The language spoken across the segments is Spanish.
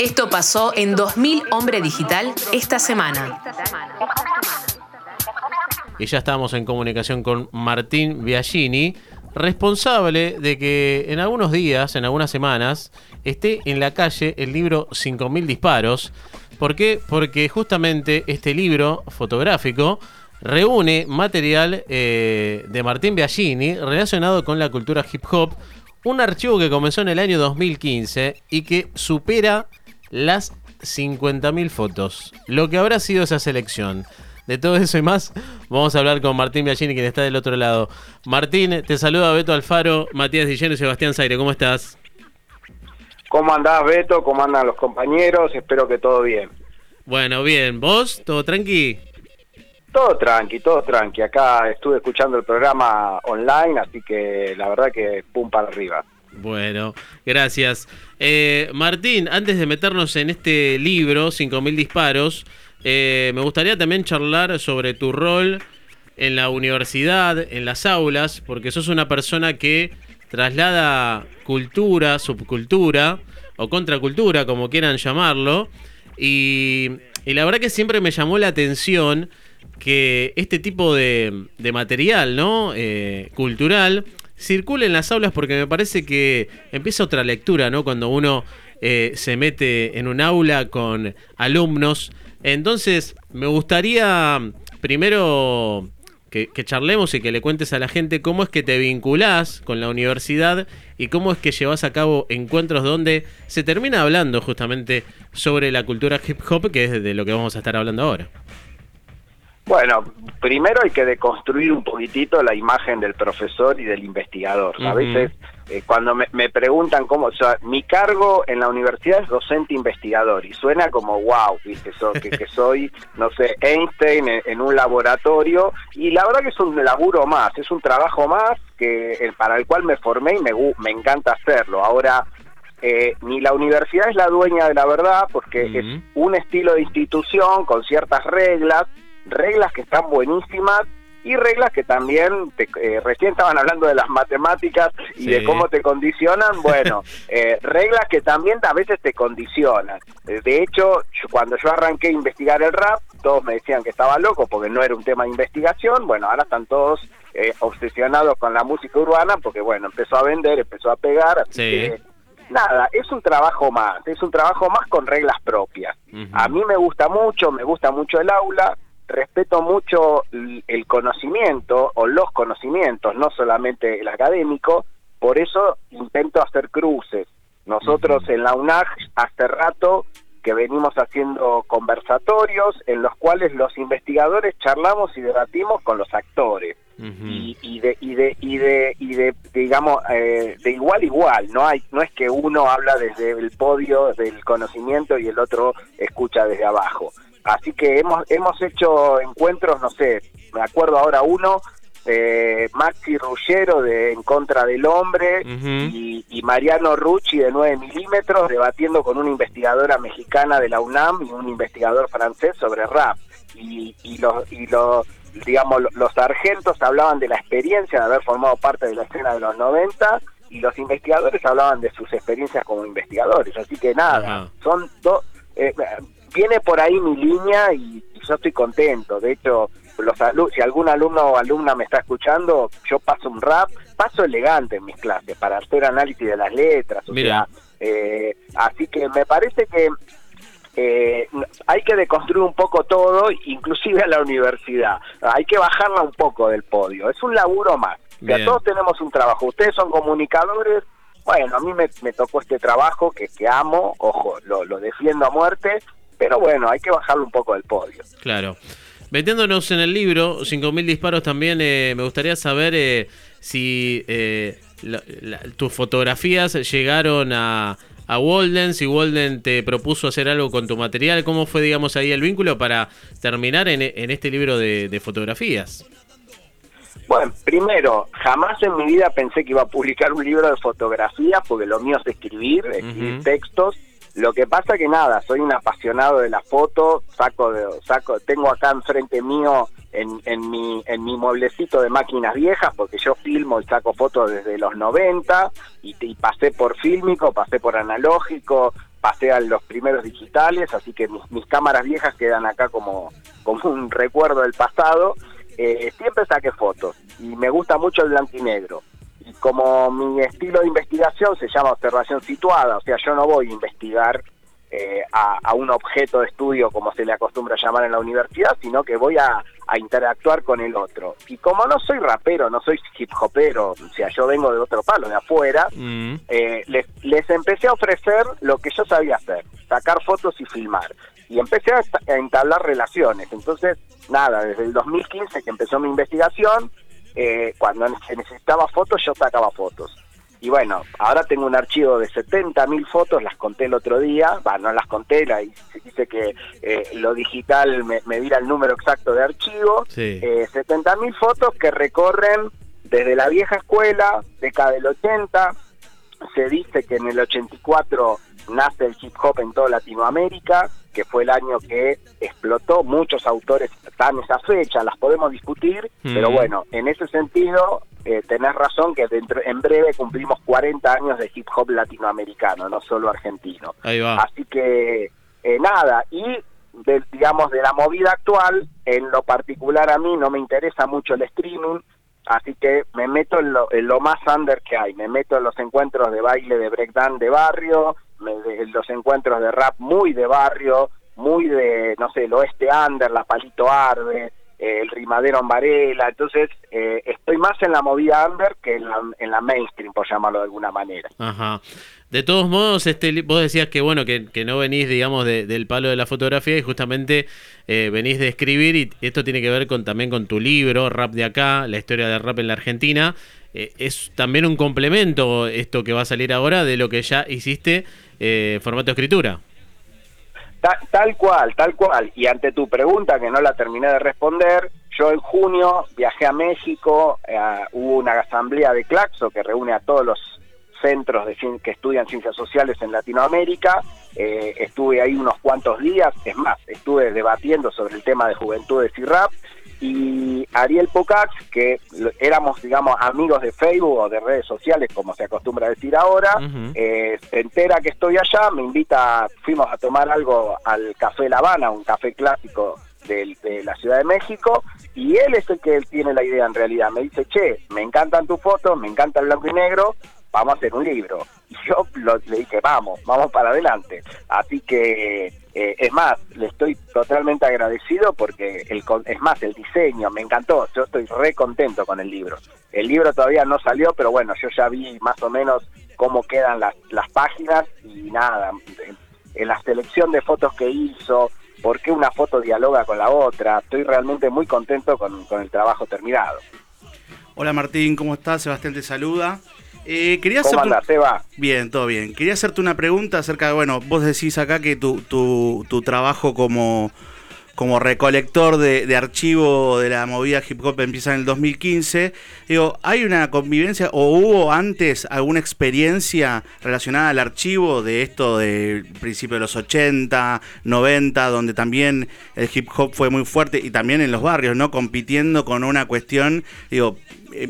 Esto pasó en 2000 Hombre Digital esta semana. Y ya estamos en comunicación con Martín Biagini, responsable de que en algunos días, en algunas semanas, esté en la calle el libro 5.000 disparos. ¿Por qué? Porque justamente este libro fotográfico reúne material eh, de Martín Biagini relacionado con la cultura hip hop, un archivo que comenzó en el año 2015 y que supera las 50.000 fotos. Lo que habrá sido esa selección. De todo eso y más, vamos a hablar con Martín Biagini, quien está del otro lado. Martín, te saluda Beto Alfaro, Matías Dilleno y Sebastián Zaire. ¿Cómo estás? ¿Cómo andás, Beto? ¿Cómo andan los compañeros? Espero que todo bien. Bueno, bien. ¿Vos? ¿Todo tranqui? Todo tranqui, todo tranqui. Acá estuve escuchando el programa online, así que la verdad que pum para arriba. Bueno, gracias. Eh, Martín, antes de meternos en este libro, 5.000 disparos, eh, me gustaría también charlar sobre tu rol en la universidad, en las aulas, porque sos una persona que traslada cultura, subcultura o contracultura, como quieran llamarlo, y, la verdad que siempre me llamó la atención que este tipo de, material, ¿no? Eh, cultural, circule en las aulas porque me parece que empieza otra lectura, ¿no? Cuando uno eh, se mete en un aula con alumnos. Entonces, me gustaría primero que, charlemos y que le cuentes a la gente cómo es que te vinculás con la universidad y cómo es que llevas a cabo encuentros donde se termina hablando justamente sobre la cultura hip hop, que es de lo que vamos a estar hablando ahora. Bueno, primero hay que deconstruir un poquitito la imagen del profesor y del investigador. A veces eh, cuando me, preguntan cómo, o sea, mi cargo en la universidad es docente investigador y suena como wow, viste, que, soy, no sé, Einstein en, un laboratorio y la verdad que es un laburo más, es un trabajo más que para el cual me formé y me, me encanta hacerlo. Ahora, eh, ni la universidad es la dueña de la verdad porque es un estilo de institución con ciertas reglas reglas que están buenísimas y reglas que también, eh, recién estaban hablando de las matemáticas y de cómo te condicionan, bueno, eh, reglas que también a veces te condicionan. Eh, de hecho, cuando yo arranqué a investigar el rap, todos me decían que estaba loco porque no era un tema de investigación, bueno, ahora están todos obsesionados con la música urbana porque, bueno, empezó a vender, empezó a pegar, que nada, es un trabajo más, es un trabajo más con reglas propias. A mí me gusta mucho, me gusta mucho el aula, respeto mucho el conocimiento o los conocimientos, no solamente el académico, por eso intento hacer cruces. Nosotros en la UNAG hace rato que venimos haciendo conversatorios en los cuales los investigadores charlamos y debatimos con los actores. Y, de y de y de y de digamos eh, de igual igual no hay no es que uno habla desde el podio del conocimiento y el otro escucha desde abajo Así que hemos, hemos hecho encuentros, no sé, me acuerdo ahora uno, eh, Maxi Ruggero de En contra del hombre y, Mariano Rucci de 9 milímetros debatiendo con una investigadora mexicana de la UNAM y un investigador francés sobre rap. Y, y los, y los, digamos, los sargentos hablaban de la experiencia de haber formado parte de la escena de los 90 y los investigadores hablaban de sus experiencias como investigadores. Así que nada, son dos... Eh, viene por ahí mi línea y, yo estoy contento. De hecho, los si algún alumno o alumna me está escuchando, yo paso un rap, paso elegante en mis clases para hacer análisis de las letras. O Sea, eh, así que me parece que eh, hay que deconstruir un poco todo, inclusive a la universidad. Hay que bajarla un poco del podio. Es un laburo más. Ya todos tenemos un trabajo. Ustedes son comunicadores. Bueno, a mí me, tocó este trabajo que, que amo, ojo, lo, lo defiendo a muerte, pero bueno, hay que bajarlo un poco del podio. Claro. Metiéndonos en el libro, 5.000 disparos también, eh, me gustaría saber eh, si eh, tus fotografías llegaron a, a Walden, si Walden te propuso hacer algo con tu material, ¿cómo fue, digamos, ahí el vínculo para terminar en, este libro de, fotografías? Bueno, primero, jamás en mi vida pensé que iba a publicar un libro de fotografías, porque lo mío es escribir, escribir textos, lo que pasa que nada, soy un apasionado de la foto, saco de, saco, tengo acá enfrente mío en, en mi en mi mueblecito de máquinas viejas, porque yo filmo y saco fotos desde los 90 y, pasé por fílmico, pasé por analógico, pasé a los primeros digitales, así que mis, cámaras viejas quedan acá como, como un recuerdo del pasado. Eh, siempre saqué fotos y me gusta mucho el blanco y negro. Y como mi estilo de investigación se llama observación situada, o sea, yo no voy a investigar eh, a, un objeto de estudio como se le acostumbra llamar en la universidad, sino que voy a, interactuar con el otro. Y como no soy rapero, no soy hip hopero, o sea, yo vengo de otro palo, de afuera, mm. eh, les, les, empecé a ofrecer lo que yo sabía hacer, sacar fotos y filmar. Y empecé a, entablar relaciones. Entonces, nada, desde el 2015 que empezó mi investigación, eh, cuando se necesitaba fotos, yo sacaba fotos. Y bueno, ahora tengo un archivo de 70.000 fotos, las conté el otro día, va, no las conté, la, dice que eh, lo digital me, me dirá el número exacto de archivo, sí. eh, 70.000 fotos que recorren desde la vieja escuela, década del 80, se dice que en el 84 nace el hip hop en toda Latinoamérica, que fue el año que explotó, muchos autores están esa fecha, las podemos discutir, pero bueno, en ese sentido eh, tenés razón que dentro en breve cumplimos 40 años de hip hop latinoamericano, no solo argentino. Así que eh, nada, y digamos de la movida actual, en lo particular a mí no me interesa mucho el streaming, así que me meto en lo, en lo más under que hay, me meto en los encuentros de baile de breakdance de barrio, los encuentros de rap muy de barrio, muy de, no sé, el oeste under, la palito arde, el rimadero en entonces eh, estoy más en la movida under que en la, en la mainstream, por llamarlo de alguna manera. Ajá. De todos modos, este, vos decías que bueno que, que no venís, digamos, del palo de la fotografía y justamente eh, venís de escribir y esto tiene que ver con también con tu libro, Rap de acá, la historia del rap en la Argentina. Eh, es también un complemento esto que va a salir ahora de lo que ya hiciste formato de escritura tal cual, tal cual. Y ante tu pregunta, que no la terminé de responder, yo en junio viajé a México, eh, hubo una asamblea de Claxo que reúne a todos los centros de que estudian ciencias sociales en Latinoamérica. Eh, estuve ahí unos cuantos días, es más, estuve debatiendo sobre el tema de juventudes y rap y Ariel Pocax, que éramos, digamos, amigos de Facebook o de redes sociales, como se acostumbra a decir ahora, eh, se entera que estoy allá, me invita, fuimos a tomar algo al Café La Habana, un café clásico de, de, la Ciudad de México, y él es el que tiene la idea en realidad. Me dice, che, me encantan tus fotos, me encanta el blanco y negro, vamos a hacer un libro. Y yo le dije, vamos, vamos para adelante. Así que, eh, es más, le estoy totalmente agradecido porque, el, es más, el diseño me encantó. Yo estoy re contento con el libro. El libro todavía no salió, pero bueno, yo ya vi más o menos cómo quedan las, las páginas y nada, en la selección de fotos que hizo, por qué una foto dialoga con la otra. Estoy realmente muy contento con, con el trabajo terminado. Hola Martín, ¿cómo estás? Sebastián te saluda. Eh, quería ¿Cómo va? Bien, todo bien. Quería hacerte una pregunta acerca de, bueno, vos decís acá que tu, tu, tu trabajo como, como recolector de, de, archivo de la movida hip hop empieza en el 2015. Digo, ¿hay una convivencia o hubo antes alguna experiencia relacionada al archivo de esto del principio de los 80, 90, donde también el hip hop fue muy fuerte y también en los barrios, ¿no? Compitiendo con una cuestión, digo,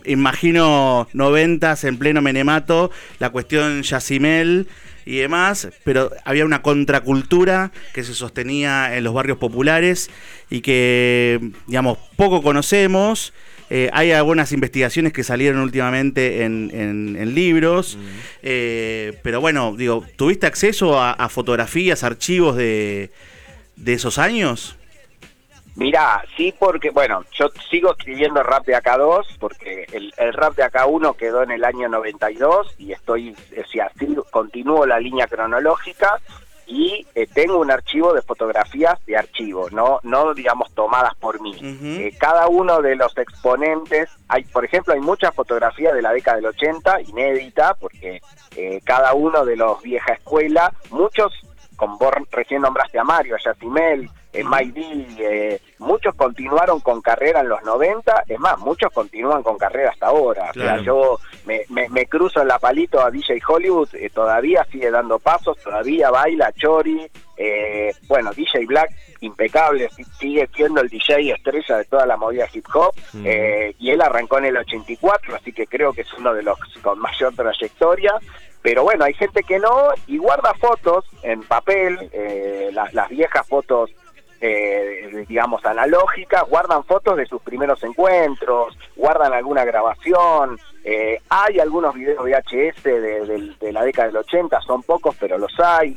imagino noventas en pleno menemato, la cuestión Yacimel y demás, pero había una contracultura que se sostenía en los barrios populares y que, digamos, poco conocemos. Eh, hay algunas investigaciones que salieron últimamente en, libros, eh, pero bueno, digo, ¿tuviste acceso a, fotografías, archivos de, de esos años? Mirá, sí, porque, bueno, yo sigo escribiendo rap de acá 2, porque el, rap de acá 1 quedó en el año 92 y estoy, o sea, continúo la línea cronológica y eh, tengo un archivo de fotografías de archivo, no, no digamos tomadas por mí. Eh, cada uno de los exponentes, hay, por ejemplo, hay muchas fotografías de la década del 80, inédita, porque eh, cada uno de los vieja escuela, muchos, como vos recién nombraste a Mario, a Yacimel, eh, muchos continuaron con carrera en los 90, es más, muchos continúan con carrera hasta ahora. O sea, yo me, me, cruzo en la palito a DJ Hollywood, eh, todavía sigue dando pasos, todavía baila Chori, eh, bueno, DJ Black, impecable, sigue siendo el DJ estrella de toda la movida hip hop, y él arrancó en el 84, así que creo que es uno de los con mayor trayectoria. pero bueno, hay gente que no y guarda fotos en papel, eh, las viejas fotos eh, digamos, analógicas, guardan fotos de sus primeros encuentros, guardan alguna grabación, eh, hay algunos videos VHS de, de, la década del 80, son pocos, pero los hay.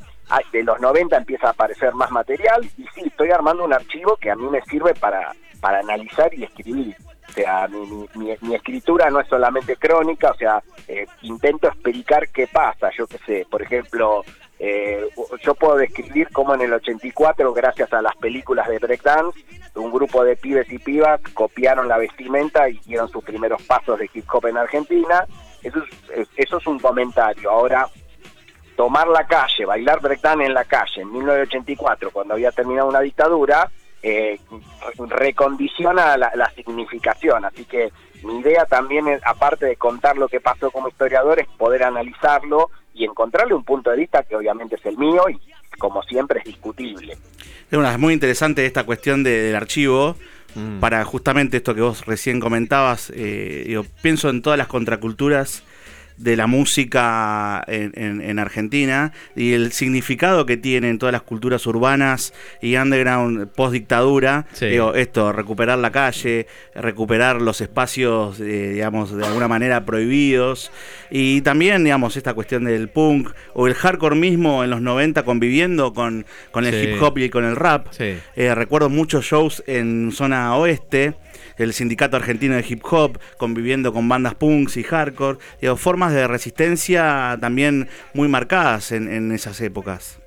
De los 90 empieza a aparecer más material y sí, estoy armando un archivo que a mí me sirve para, para analizar y escribir. O sea, mi, mi, escritura no es solamente crónica, o sea, eh, intento explicar qué pasa, yo qué sé, por ejemplo, eh, yo puedo describir cómo en el 84, gracias a las películas de breakdance, un grupo de pibes y pibas copiaron la vestimenta y dieron sus primeros pasos de hip hop en Argentina. Eso es, eso es un comentario. Ahora, tomar la calle, bailar breakdance en la calle en 1984, cuando había terminado una dictadura, eh, recondiciona la, la, significación. Así que mi idea también, es, aparte de contar lo que pasó como historiador, es poder analizarlo y encontrarle un punto de vista que obviamente es el mío y como siempre es discutible. Es muy interesante esta cuestión del archivo. Mm. Para justamente esto que vos recién comentabas, eh, yo pienso en todas las contraculturas de la música en, Argentina y el significado que tienen todas las culturas urbanas y underground post dictadura. esto, recuperar la calle, recuperar los espacios, eh, digamos, de alguna manera prohibidos. Y también, digamos, esta cuestión del punk o el hardcore mismo en los 90 conviviendo con, con el hip hop y con el rap. Eh, recuerdo muchos shows en zona oeste el sindicato argentino de hip hop, conviviendo con bandas punks y hardcore, digo, formas de resistencia también muy marcadas en, esas épocas.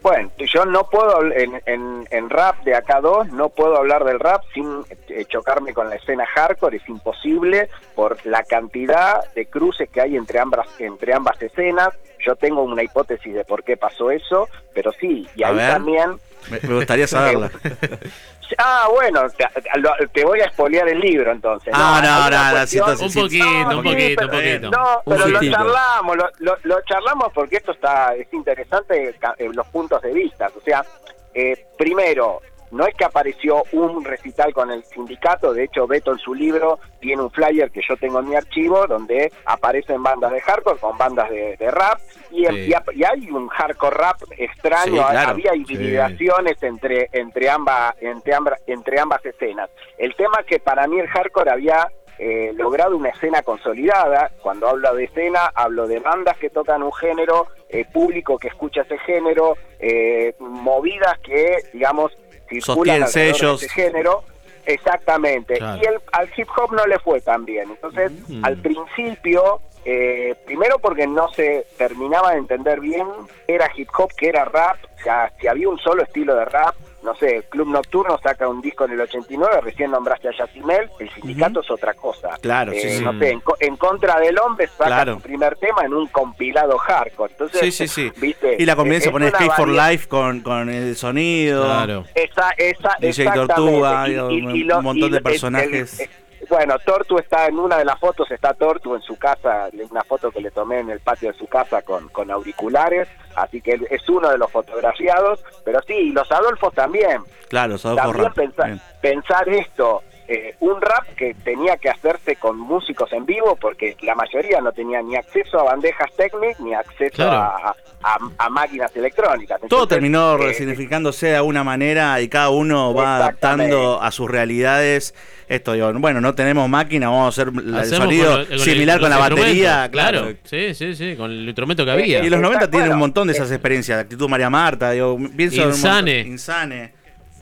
Bueno, yo no puedo, en, en, rap de acá dos, no puedo hablar del rap sin eh, chocarme con la escena hardcore, es imposible por la cantidad de cruces que hay entre ambas, entre ambas escenas. Yo tengo una hipótesis de por qué pasó eso, pero sí, y ahí también... Me, gustaría saberla. Ah, bueno, te, voy a espolear el libro entonces. Ah, no, no, no, un poquito, un poquito, un poquito. No, pero lo charlamos, lo, lo, charlamos porque esto está es interesante eh, los puntos de vista. O sea, eh, primero, no es que apareció un recital con el sindicato, de hecho Beto en su libro tiene un flyer que yo tengo en mi archivo donde aparecen bandas de hardcore con bandas de, rap y, hay un hardcore rap extraño, había hibridaciones entre, entre, ambas, entre, ambas, entre ambas escenas. El tema es que para mí el hardcore había eh, logrado una escena consolidada. Cuando hablo de escena, hablo de bandas que tocan un género, eh, público que escucha ese género, eh, movidas que, digamos, circulan sellos. de ese género. Exactamente. Y el, al hip hop no le fue tan bien. Entonces, mm. al principio, eh, primero porque no se terminaba de entender bien era hip hop, que era rap, o sea, si había un solo estilo de rap, no sé, Club Nocturno saca un disco en el 89, recién nombraste a Yacimel, el sindicato es otra cosa. Claro, sí, eh, No sé, en, contra del hombre saca su primer tema en un compilado hardcore. Entonces, sí, sí, sí. ¿viste? Y la comienza a poner Skate for Life con, con el sonido. Claro. Esa, esa, DJ Tortuga, un montón de personajes. Bueno, Tortu está en una de las fotos, está Tortu en su casa, una foto que le tomé en el patio de su casa con, con auriculares, así que es uno de los fotografiados, pero sí, los Adolfos también. Claro, los Adolfos también pensar esto, eh, un rap que tenía que hacerse con músicos en vivo porque la mayoría no tenía ni acceso a bandejas técnicas ni acceso a, máquinas electrónicas. Todo terminó eh, resignificándose de alguna manera y cada uno va adaptando a sus realidades. Esto, digo, bueno, no tenemos máquina, vamos a hacer el sonido similar con la batería. Claro. sí, sí, sí, con el instrumento que había. Y los 90 tienen un montón de esas experiencias, de actitud María Marta, digo, pienso Insane. Insane.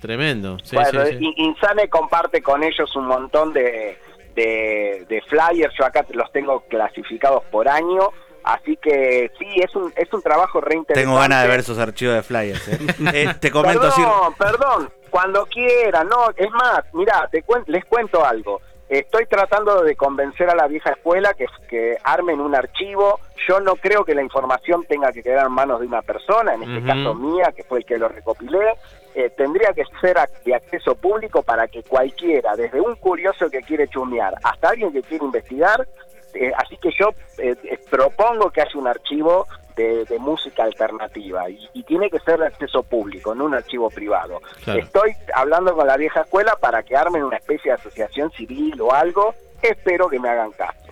Tremendo. bueno, Insane comparte con ellos un montón de, de, flyers. Yo acá los tengo clasificados por año. Así que sí, es un, es un trabajo reinteresante. Tengo ganas de ver esos archivos de flyers. ¿eh? Eh, te comento perdón, Perdón, cuando quiera. No, es más, mira, te les cuento algo. Estoy tratando de convencer a la vieja escuela que, que armen un archivo. Yo no creo que la información tenga que quedar en manos de una persona, en este caso mía, que fue el que lo recopilé. Eh, tendría que ser de acceso público para que cualquiera, desde un curioso que quiere chumear hasta alguien que quiere investigar, eh, así que yo eh, propongo que haya un archivo de, música alternativa y, tiene que ser de acceso público, no un archivo privado. Estoy hablando con la vieja escuela para que armen una especie de asociación civil o algo, espero que me hagan caso.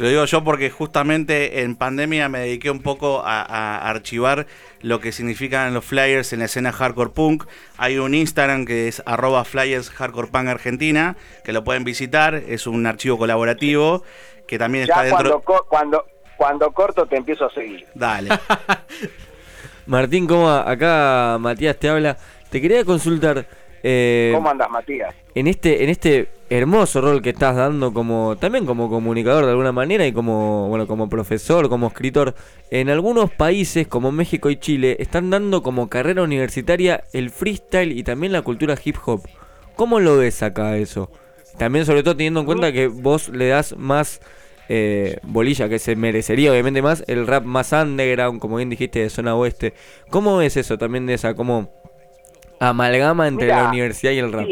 Lo digo yo porque justamente en pandemia me dediqué un poco a, archivar lo que significan los flyers en la escena hardcore punk. Hay un Instagram que es arroba flyers hardcore punk argentina, que lo pueden visitar, es un archivo colaborativo que también está dentro... Cuando, cuando, cuando corto te empiezo a seguir. Dale. Martín, ¿cómo acá Matías te habla? Te quería consultar... Eh, ¿Cómo andas, Matías? En este, en este hermoso rol que estás dando como también como comunicador de alguna manera y como bueno como profesor como escritor. En algunos países como México y Chile están dando como carrera universitaria el freestyle y también la cultura hip hop. Cómo lo ves acá eso también sobre todo teniendo en cuenta que vos le das más eh, bolilla que se merecería obviamente más el rap más underground como bien dijiste de zona oeste. Cómo ves eso también de esa como amalgama entre la universidad y el rap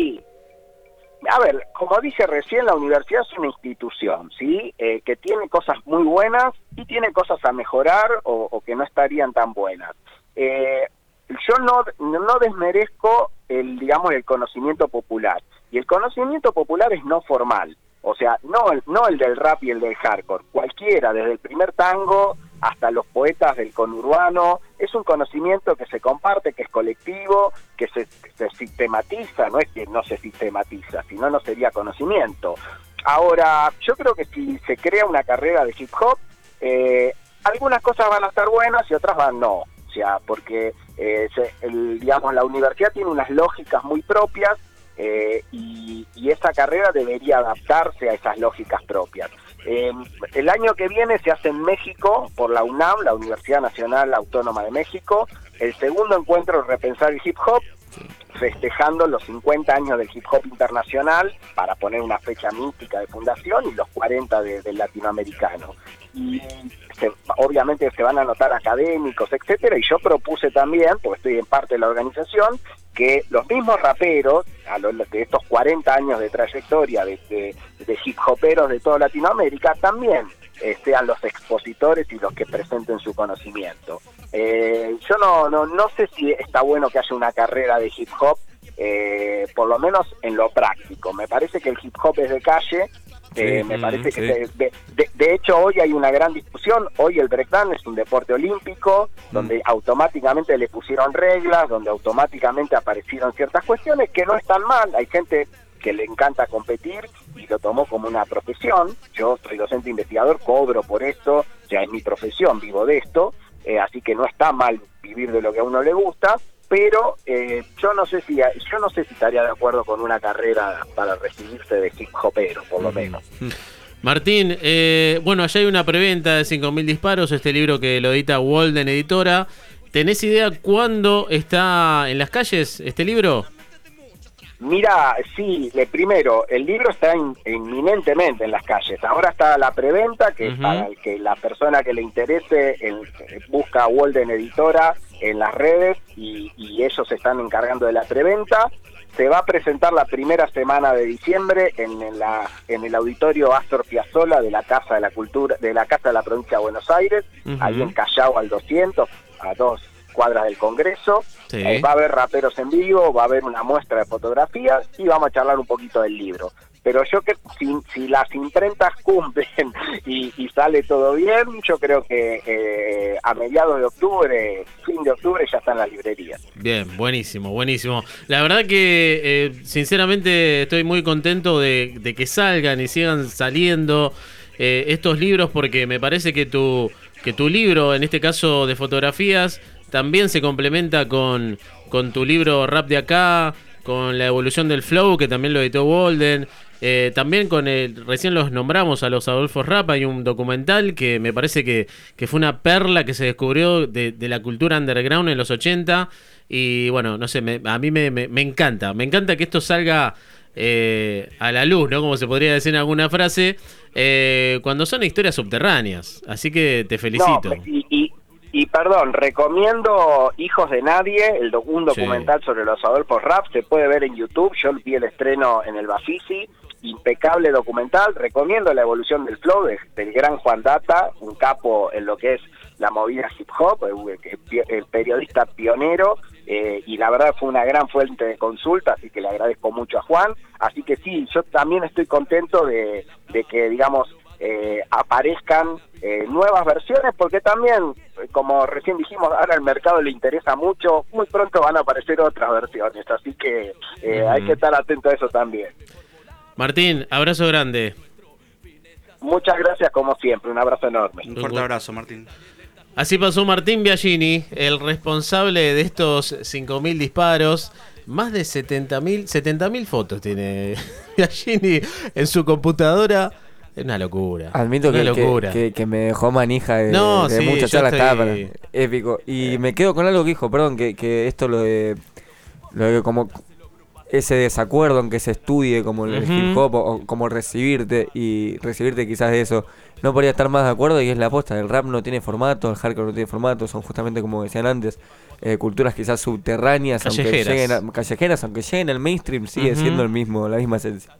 a ver, como dije recién, la universidad es una institución, ¿sí? Eh, que tiene cosas muy buenas y tiene cosas a mejorar o, que no estarían tan buenas. Eh, yo no, no desmerezco el, digamos, el conocimiento popular. Y el conocimiento popular es no formal. O sea, no el, no el del rap y el del hardcore. Cualquiera, desde el primer tango hasta los poetas del conurbano, es un conocimiento que se comparte, que es colectivo, que se, sistematiza, no es que no se sistematiza, sino no sería conocimiento. Ahora, yo creo que si se crea una carrera de hip hop, eh, algunas cosas van a estar buenas y otras van no. O sea, porque eh, digamos la universidad tiene unas lógicas muy propias eh, y, y, esa carrera debería adaptarse a esas lógicas propias. Eh, el año que viene se hace en México por la UNAM, la Universidad Nacional Autónoma de México, el segundo encuentro Repensar el Hip Hop, festejando los 50 años del hip hop internacional para poner una fecha mística de fundación y los 40 del latinoamericano. Y obviamente se van a anotar académicos, etcétera, y yo propuse también, porque estoy en parte de la organización, que los mismos raperos, a lo de estos 40 años de trayectoria de, de hip hoperos de toda Latinoamérica, también eh, sean los expositores y los que presenten su conocimiento. Eh, yo no, no, no sé si está bueno que haya una carrera de hip hop, eh, por lo menos en lo práctico. Me parece que el hip hop es de calle. me parece que de, hecho hoy hay una gran discusión hoy el breakdance es un deporte olímpico donde mm. automáticamente le pusieron reglas donde automáticamente aparecieron ciertas cuestiones que no están mal hay gente que le encanta competir y lo tomó como una profesión. Yo soy docente investigador, cobro por esto, ya es mi profesión, vivo de esto, eh, así que no está mal vivir de lo que a uno le gusta, pero eh, yo no sé si yo no sé si estaría de acuerdo con una carrera para recibirse de hip hopero, por lo menos. Martín, eh, bueno, allá hay una preventa de 5.000 disparos, este libro que lo edita Walden Editora. ¿Tenés idea cuándo está en las calles este libro? Mira, sí, le, primero, el libro está inminentemente en las calles. Ahora está la preventa, que es para el que la persona que le interese el, busca Walden Editora en las redes y, ellos se están encargando de la preventa. Se va a presentar la primera semana de diciembre en, la, en el auditorio Astor Piazzolla de la Casa de la Cultura, de la Casa de la Provincia de Buenos Aires, ahí en Callao al 200, a dos cuadras del Congreso. Eh, va a haber raperos en vivo, va a haber una muestra de fotografías y vamos a charlar un poquito del libro. Pero yo que si, si las imprentas cumplen y, sale todo bien, yo creo que eh, a mediados de octubre, fin de octubre, ya está en las librerías. Bien, buenísimo, buenísimo. La verdad que eh, sinceramente estoy muy contento de, de, que salgan y sigan saliendo estos libros porque me parece que tu, que tu libro, en este caso de fotografías, también se complementa con, con tu libro Rap de acá, con la evolución del flow, que también lo editó Walden. Eh, también con el, recién los nombramos a los Adolfo Rap, hay un documental que me parece que, fue una perla que se descubrió de, la cultura underground en los 80 y bueno, no sé, a mí me, encanta, me encanta que esto salga eh, a la luz, ¿no? Como se podría decir en alguna frase, eh, cuando son historias subterráneas, así que te felicito. Y perdón, recomiendo Hijos de Nadie, el un documental sobre los Adolfos Rap, se puede ver en YouTube, yo vi el estreno en el Bafisi, impecable documental, recomiendo la evolución del flow del gran Juan Data, un capo en lo que es la movida hip hop, el, periodista pionero, eh, y la verdad fue una gran fuente de consulta, así que le agradezco mucho a Juan, así que sí, yo también estoy contento de, de que, digamos, eh, aparezcan eh, nuevas versiones, porque también, como recién dijimos, ahora el mercado le interesa mucho, muy pronto van a aparecer otras versiones, así que hay que estar atento a eso también. Martín, abrazo grande. Muchas gracias como siempre, un abrazo enorme. Un fuerte abrazo, Martín. Así pasó Martín Biagini, el responsable de estos 5.000 disparos. Más de 70.000 70 fotos tiene Biagini en su computadora. Es una locura. Admito que, locura. Que, me dejó manija de, no, de muchas estoy... épico. Y me quedo con algo que dijo, perdón, que, que esto lo de, lo de como ese desacuerdo en que se estudie como el hip hop o, como recibirte y recibirte quizás de eso. No podría estar más de acuerdo y es la aposta. El rap no tiene formato, el hardcore no tiene formato, son justamente como decían antes, eh, culturas quizás subterráneas, aunque lleguen callejeras, aunque lleguen al mainstream, sigue siendo el mismo, la misma esencia.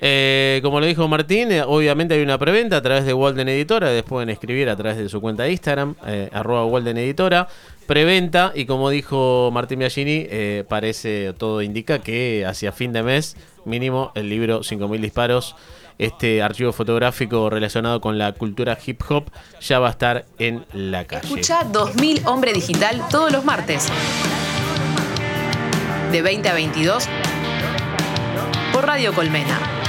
Eh, como lo dijo Martín, eh, obviamente hay una preventa a través de Walden Editora, después pueden escribir a través de su cuenta de Instagram, eh, arroba Walden Editora, preventa y como dijo Martín Biagini, parece, todo indica que hacia fin de mes, mínimo, el libro 5.000 disparos, este archivo fotográfico relacionado con la cultura hip hop, ya va a estar en la calle. Escucha 2000 Hombre Digital todos los martes. De 20 a 22 por Radio Colmena.